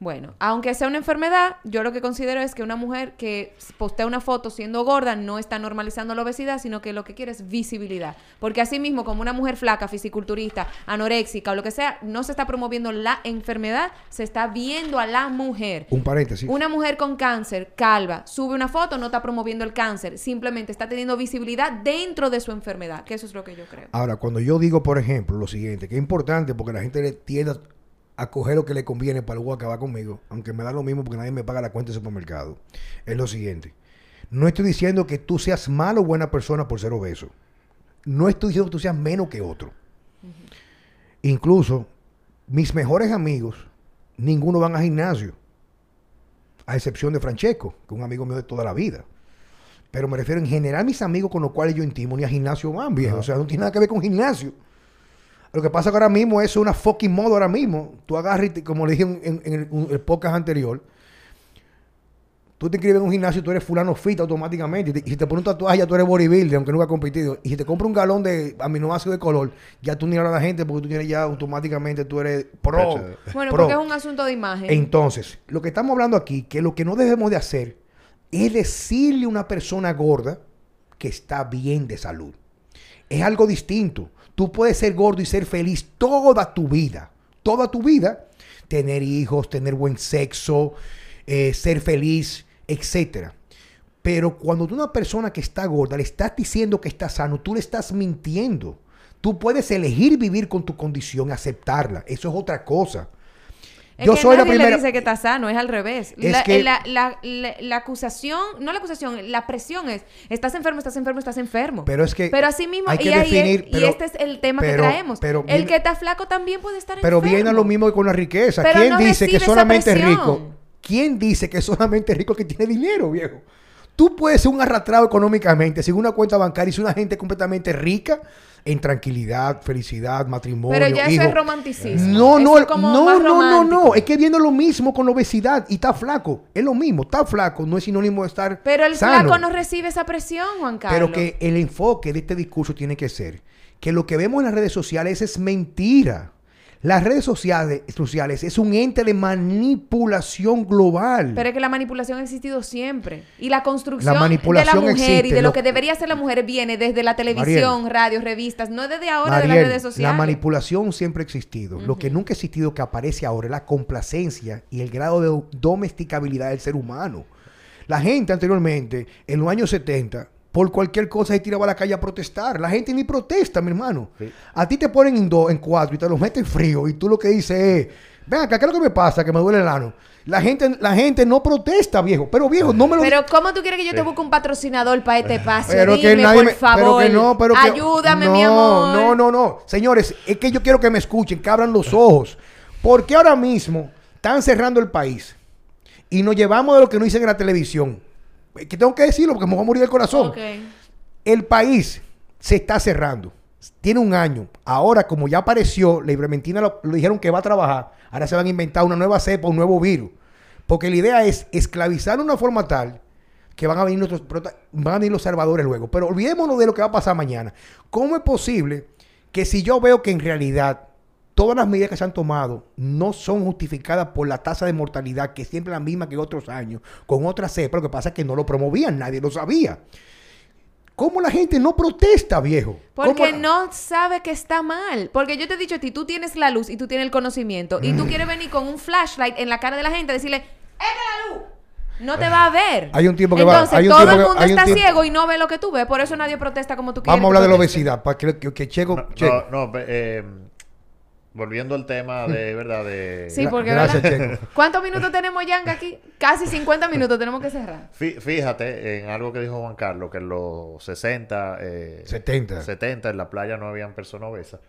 Bueno, aunque sea una enfermedad, yo lo que considero es que una mujer que postea una foto siendo gorda no está normalizando la obesidad, sino que lo que quiere es visibilidad. Porque así mismo, como una mujer flaca, fisiculturista, anoréxica o lo que sea, no se está promoviendo la enfermedad, se está viendo a la mujer. Un paréntesis. Una mujer con cáncer, calva, sube una foto, no está promoviendo el cáncer, simplemente está teniendo visibilidad dentro de su enfermedad, que eso es lo que yo creo. Ahora, cuando yo digo, por ejemplo, lo siguiente, que es importante porque la gente le tiende a coger lo que le conviene para luego acabar conmigo, aunque me da lo mismo porque nadie me paga la cuenta de supermercado, es lo siguiente. No estoy diciendo que tú seas malo o buena persona por ser obeso. No estoy diciendo que tú seas menos que otro. Incluso mis mejores amigos, ninguno van a gimnasio. A excepción de Francesco, que es un amigo mío de toda la vida. Pero me refiero en general mis amigos con los cuales yo intimo ni a gimnasio van, viejo. O sea, no tiene nada que ver con gimnasio. Lo que pasa que ahora mismo es una fucking moda ahora mismo. Tú agarras y te- como le dije en, en- en el, podcast anterior, tú te inscribes en un gimnasio y tú eres fulano fit automáticamente. Y, te- y si te pones un tatuaje ya tú eres bodybuilder, aunque nunca has competido. Y si te compras un galón de aminoácidos de color, ya tú ni hablas a la gente porque tú tienes ya automáticamente, tú eres pro. Bueno, pro. porque es un asunto de imagen. Entonces, lo que estamos hablando aquí, que lo que no debemos de hacer es decirle a una persona gorda que está bien de salud. Es algo distinto. Tú puedes ser gordo y ser feliz toda tu vida. Toda tu vida. Tener hijos, tener buen sexo, eh, ser feliz, etcétera. Pero cuando tú una persona que está gorda le estás diciendo que está sano, tú le estás mintiendo. Tú puedes elegir vivir con tu condición, aceptarla. Eso es otra cosa. Es Yo que soy la nadie primera- le dice que está sano, es al revés. Es la, que- la, la- la- la acusación, no la acusación, la presión es, estás enfermo, estás enfermo, estás enfermo. Pero es que Pero así mismo, hay que y, ahí es- definir, y pero- este es el tema pero- que traemos. pero el que está flaco también puede estar Pero enfermo. viene a lo mismo que con la riqueza. Pero ¿Quién no dice que solamente presión. rico? ¿Quién dice que solamente rico el que tiene dinero, viejo? Tú puedes ser un arrastrado económicamente sin una cuenta bancaria y ser una gente completamente rica en tranquilidad, felicidad, matrimonio. Pero ya eso es romanticismo. No, no, no, no, no, no. Es que viendo lo mismo con la obesidad y está flaco. Es lo mismo. Está flaco no es sinónimo de estar Pero el sano. flaco no recibe esa presión, Juan Carlos. Pero que el enfoque de este discurso tiene que ser que lo que vemos en las redes sociales es mentira. Las redes sociales, sociales es un ente de manipulación global. Pero es que la manipulación ha existido siempre. Y la construcción La manipulación de la mujer y de lo Lo- que debería ser la mujer viene desde la televisión, radio, revistas, no desde ahora de las Mariel, redes sociales. la manipulación siempre ha existido. Lo que nunca ha existido que aparece ahora es la complacencia y el grado de domesticabilidad del ser humano. La gente anteriormente, en los años 70, por cualquier cosa se tiraba a la calle a protestar. La gente ni protesta, mi hermano. Sí. A ti te ponen en dos, en cuatro y te los meten frío y tú lo que dices es, ven acá, ¿qué es lo que me pasa? Que me duele el ano. La gente, la gente no protesta, viejo. Pero viejo, no me lo Pero ¿cómo tú quieres que yo te busque un patrocinador para este espacio? pero Dime, que nadie por me, favor. pero que no, pero que Ayúdame, no, mi amor. No, no, no. Señores, es que yo quiero que me escuchen, que abran los ojos. Porque ahora mismo están cerrando el país y nos llevamos de lo que nos dicen en la televisión. Es Que tengo que decirlo porque me voy a morir del corazón. El país se está cerrando. Tiene un año. Ahora, como ya apareció, la ivermectina lo, lo dijeron que va a trabajar. Ahora se van a inventar una nueva cepa, un nuevo virus. Porque la idea es esclavizar de una forma tal que van a venir nuestros van a venir los salvadores luego. Pero olvidémonos de lo que va a pasar mañana. ¿Cómo es posible que si yo veo que en realidad todas las medidas que se han tomado no son justificadas por la tasa de mortalidad, que es siempre la misma que otros años, con otra cepa, lo que pasa es que no lo promovían, nadie lo sabía. ¿Cómo la gente no protesta, viejo? ¿Cómo Porque la- no sabe que está mal. Porque yo te he dicho a ti, tú tienes la luz y tú tienes el conocimiento. Y tú Mm. quieres venir con un flashlight en la cara de la gente y decirle, ¡Esta es la luz! No te va a ver. Hay un tiempo que va- Entonces, hay un todo tiempo el mundo está tiempo- ciego y no ve lo que tú ves. Por eso nadie protesta como tú quieres. Vamos a hablar de la obesidad, para que, que, que Checo... No, no, eh, volviendo al tema de, ¿verdad? De, Sí, porque gracias, ¿verdad? Checo. ¿Cuántos minutos tenemos, Yang, aquí? Casi 50 minutos, tenemos que cerrar. Fí- Fíjate en algo que dijo Juan Carlos, que en los 60, eh, 70. 70 en la playa no habían personas obesas.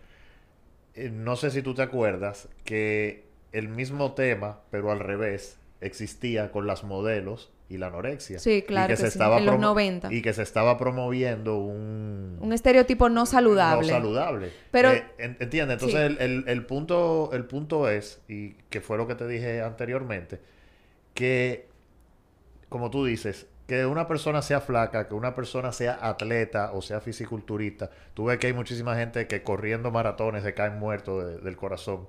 Eh, no sé si tú te acuerdas que el mismo tema, pero al revés, existía con las modelos y la anorexia. Sí, claro Y que, que se sí, estaba en los promo- 90. Y que se estaba promoviendo un... Un estereotipo no saludable. No saludable. Pero- Eh, en- ¿Entiendes? Entonces Sí. el, el- el punto, el punto es, y que fue lo que te dije anteriormente, que, como tú dices, que una persona sea flaca, que una persona sea atleta o sea fisiculturista, tú ves que hay muchísima gente que corriendo maratones se caen muertos de- del corazón,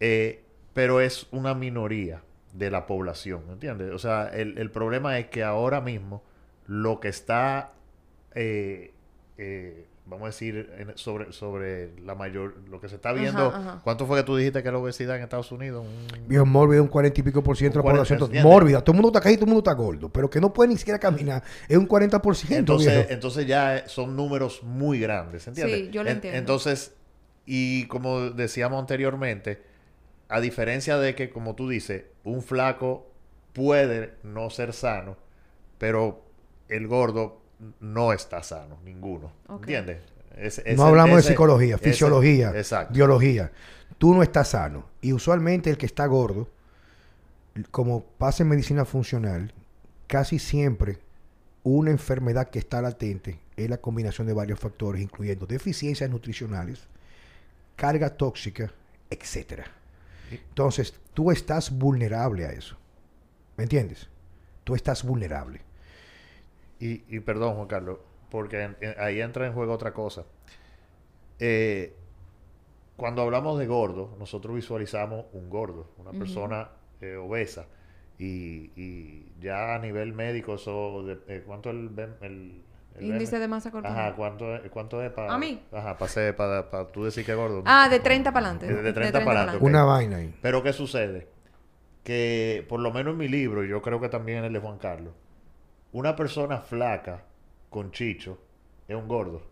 eh, pero es una minoría de la población, ¿entiendes? O sea, el, el problema es que ahora mismo lo que está eh, eh, vamos a decir, en- sobre, sobre la mayor, lo que se está viendo. Ajá, ajá. ¿Cuánto fue que tú dijiste que la obesidad en Estados Unidos? Un- Viejo mórbida, un 40 y pico por ciento de la Un 40, población. Mórbida. Todo el mundo está caído, todo el mundo está gordo. Pero que no puede ni siquiera caminar. Es un 40 por ciento, Entonces, viejo. entonces ya son números muy grandes, ¿entiendes? Sí, yo lo En- entiendo. Entonces, y como decíamos anteriormente, a diferencia de que, como tú dices, un flaco puede no ser sano, pero el gordo no está sano, ninguno. ¿Entiendes? Ese- no hablamos ese- de psicología, ese- fisiología, exacto. biología. Tú no estás sano. Y usualmente el que está gordo, como pasa en medicina funcional, casi siempre una enfermedad que está latente es la combinación de varios factores, incluyendo deficiencias nutricionales, carga tóxica, etcétera. Entonces, tú estás vulnerable a eso. ¿Me entiendes? Tú estás vulnerable. Y, y perdón, Juan Carlos, porque en- en- ahí entra en juego otra cosa. Eh, cuando hablamos de gordo, nosotros visualizamos un gordo, una persona eh, obesa. Y, y ya a nivel médico, eso de- eh, ¿cuánto el, el Índice de masa corporal. Ajá, ¿cuánto, es- cuánto es para... ¿A mí? Ajá, para para tú decir que es gordo. Ah, de 30 para adelante. De- de 30 para adelante. Una vaina ahí. Pero ¿qué sucede? Que por lo menos en mi libro, y yo creo que también en el de Juan Carlos, una persona flaca con chicho es un gordo.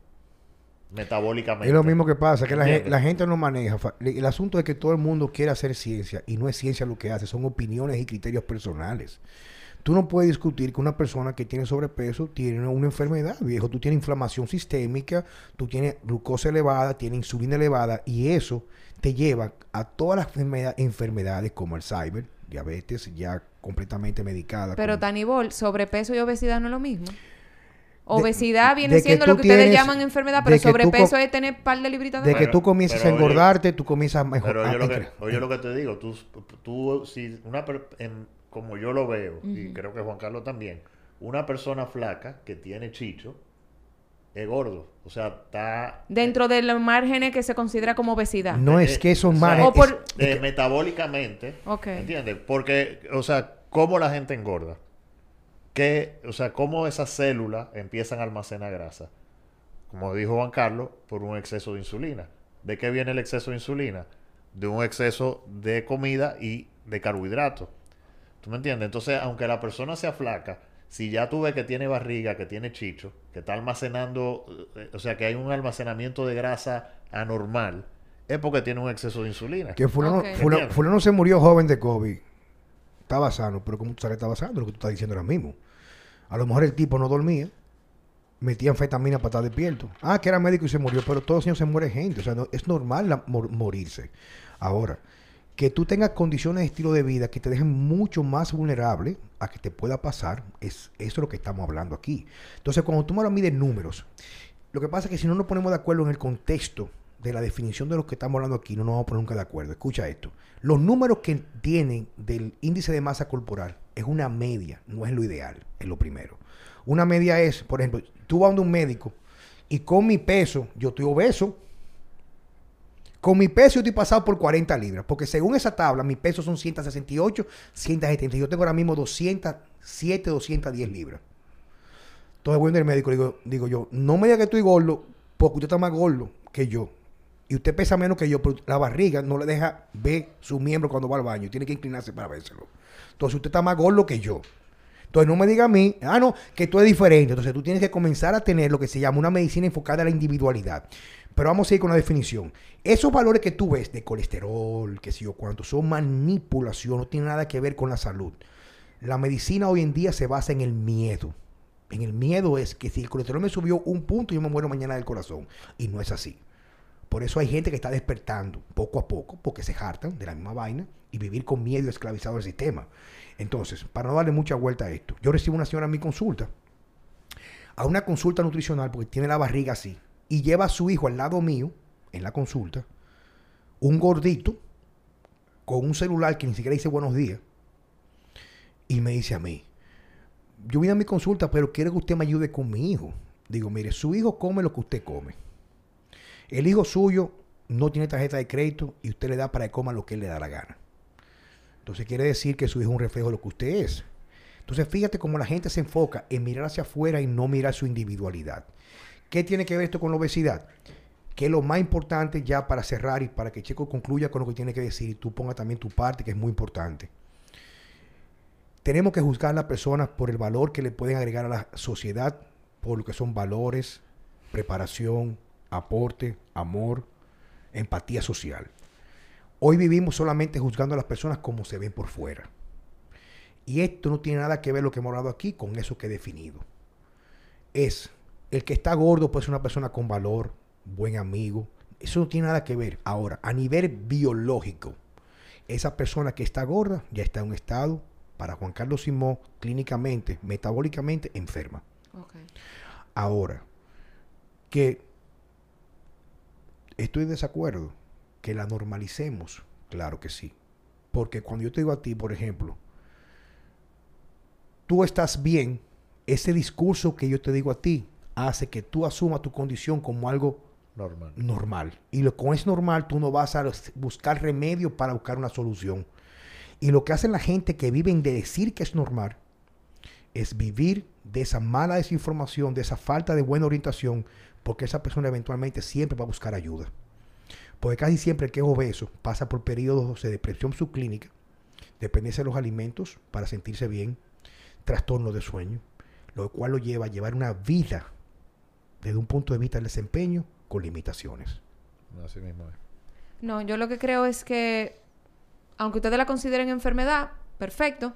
Metabólicamente. Es lo mismo que pasa, que la, la gente no maneja. El asunto es que todo el mundo quiere hacer ciencia y no es ciencia lo que hace, son opiniones y criterios personales. Tú no puedes discutir que una persona que tiene sobrepeso tiene una, una enfermedad, viejo. Tú tienes inflamación sistémica, tú tienes glucosa elevada, tienes insulina elevada y eso te lleva a todas las enfermeda- enfermedades como Alzheimer, diabetes ya completamente medicada. Pero con- Tanibol, sobrepeso y obesidad no es lo mismo. De- Obesidad viene de siendo lo que ustedes tienes- llaman enfermedad, pero sobrepeso es tener par de libritas de de que tú comienzas a pero oye- engordarte, tú comienzas a mejorar. Pero yo lo, que, entre- oye lo que te digo, tú, tú si una en- como yo lo veo, y creo que Juan Carlos también, una persona flaca que tiene chicho es gordo. O sea, está Dentro de los márgenes que se considera como obesidad. No Eh, es que esos o sea, manes... o por- es- eh, metabólicamente. Ok. ¿Entiendes? Porque, o sea, ¿cómo la gente engorda? Que, o sea, cómo esas células empiezan a almacenar grasa. Como dijo Juan Carlos, por un exceso de insulina. ¿De qué viene el exceso de insulina? De un exceso de comida y de carbohidratos. ¿Tú me entiendes? Entonces, aunque la persona sea flaca, si ya tú ves que tiene barriga, que tiene chicho, que está almacenando, eh, o sea, que hay un almacenamiento de grasa anormal, es porque tiene un exceso de insulina. Que fulano, fulano- se murió joven de COVID. Estaba sano, pero ¿cómo tú sabes que estaba sano? Lo que tú estás diciendo ahora mismo. A lo mejor el tipo no dormía. Metía anfetamina para estar despierto. Ah, que era médico y se murió. Pero todos los años se muere gente. O sea, no- es normal la- mor- morirse. Ahora, que tú tengas condiciones de estilo de vida que te dejen mucho más vulnerable a que te pueda pasar, es eso es lo que estamos hablando aquí. Entonces, cuando tú me lo mides números, lo que pasa es que si no nos ponemos de acuerdo en el contexto de la definición de lo que estamos hablando aquí, no nos vamos a poner nunca de acuerdo. Escucha esto. Los números que tienen del índice de masa corporal es una media, no es lo ideal, es lo primero. Una media es, por ejemplo, tú vas a un médico y con mi peso, yo estoy obeso. Con mi peso yo estoy pasado por 40 libras, porque según esa tabla, mi peso son 168, 170. Yo tengo ahora mismo 207, 210 libras. Entonces voy al médico y digo, digo yo, no me diga que estoy gordo, porque usted está más gordo que yo. Y usted pesa menos que yo, pero la barriga no le deja ver su miembro cuando va al baño. Tiene que inclinarse para vérselo. Entonces usted está más gordo que yo. Entonces no me diga a mí, ah, no, que tú es diferente. Entonces tú tienes que comenzar a tener lo que se llama una medicina enfocada a la individualidad. Pero vamos a ir con la definición. Esos valores que tú ves de colesterol, que sé yo cuánto, son manipulación, no tiene nada que ver con la salud. La medicina hoy en día se basa en el miedo. En el miedo es que si el colesterol me subió un punto, yo me muero mañana del corazón. Y no es así. Por eso hay gente que está despertando poco a poco, porque se hartan de la misma vaina y vivir con miedo esclavizado al sistema. Entonces, para no darle mucha vuelta a esto, yo recibo una señora a mi consulta, a una consulta nutricional, porque tiene la barriga así, y lleva a su hijo al lado mío, en la consulta, un gordito, con un celular que ni siquiera dice buenos días, y me dice a mí, yo vine a mi consulta, pero quiero que usted me ayude con mi hijo. Digo, mire, su hijo come lo que usted come. El hijo suyo no tiene tarjeta de crédito y usted le da para que coma lo que él le da la gana. Entonces quiere decir que su hijo es un reflejo de lo que usted es. Entonces fíjate cómo la gente se enfoca en mirar hacia afuera y no mirar su individualidad. ¿Qué tiene que ver esto con la obesidad? Que es lo más importante ya para cerrar y para que Checo concluya con lo que tiene que decir y tú pongas también tu parte, que es muy importante. Tenemos que juzgar a las personas por el valor que le pueden agregar a la sociedad, por lo que son valores, preparación, aporte, amor, empatía social. Hoy vivimos solamente juzgando a las personas como se ven por fuera. Y esto no tiene nada que ver lo que hemos hablado aquí con eso que he definido. Es el que está gordo puede ser una persona con valor, buen amigo. Eso no tiene nada que ver. Ahora, a nivel biológico, esa persona que está gorda ya está en un estado, para Juan Carlos Simón, clínicamente, metabólicamente enferma. Ahora, que estoy en desacuerdo, que la normalicemos, claro que sí. Porque cuando yo te digo a ti, por ejemplo, tú estás bien, ese discurso que yo te digo a ti hace que tú asumas tu condición como algo Normal. normal. Y lo como es normal, tú no vas a buscar remedio para buscar una solución. Y lo que hace la gente que viven de decir que es normal es vivir de esa mala desinformación, de esa falta de buena orientación, porque esa persona eventualmente siempre va a buscar ayuda. Porque casi siempre el que es obeso pasa por periodos de depresión subclínica, dependencia de los alimentos para sentirse bien, trastorno de sueño, lo cual lo lleva a llevar una vida desde un punto de vista del desempeño con limitaciones. Así mismo es. No, yo lo que creo es que, aunque ustedes la consideren enfermedad, perfecto.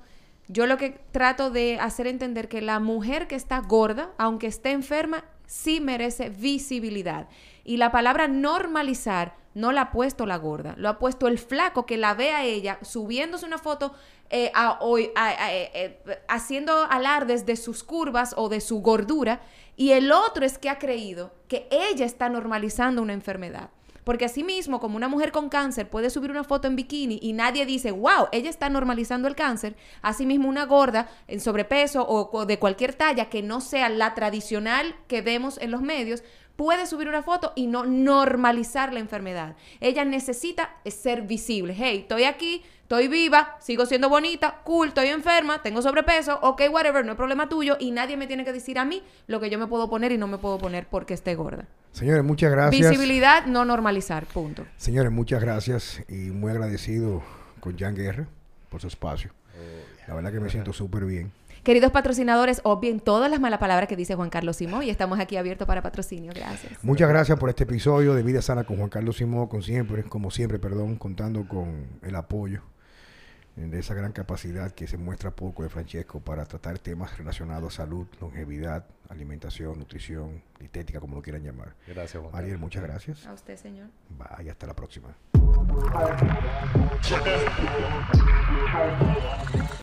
Yo lo que trato de hacer entender que la mujer que está gorda, aunque esté enferma, sí merece visibilidad. Y la palabra normalizar no la ha puesto la gorda, lo ha puesto el flaco que la ve a ella subiéndose una foto eh, a- eh, eh, haciendo alardes de sus curvas o de su gordura y el otro es que ha creído que ella está normalizando una enfermedad. Porque así mismo, como una mujer con cáncer puede subir una foto en bikini y nadie dice, wow, ella está normalizando el cáncer, así mismo una gorda en sobrepeso o de cualquier talla que no sea la tradicional que vemos en los medios, puede subir una foto y no normalizar la enfermedad. Ella necesita ser visible. Hey, estoy aquí, estoy viva, sigo siendo bonita, cool, estoy enferma, tengo sobrepeso, ok, whatever, no es problema tuyo y nadie me tiene que decir a mí lo que yo me puedo poner y no me puedo poner porque esté gorda. Señores, muchas gracias. Visibilidad, no normalizar, punto. Señores, muchas gracias y muy agradecido con Jan Guerra por su espacio. La verdad que me siento súper bien. Queridos patrocinadores, obvien todas las malas palabras que dice Juan Carlos Simón y estamos aquí abiertos para patrocinio. Gracias. Muchas gracias por este episodio de Vida Sana con Juan Carlos Simón, con siempre, como siempre, perdón, contando con el apoyo de esa gran capacidad que se muestra poco de Francesco para tratar temas relacionados a salud, longevidad, alimentación, nutrición, dietética, como lo quieran llamar. Gracias, Juan. Ariel, muchas gracias. A usted, señor. Bye, hasta la próxima.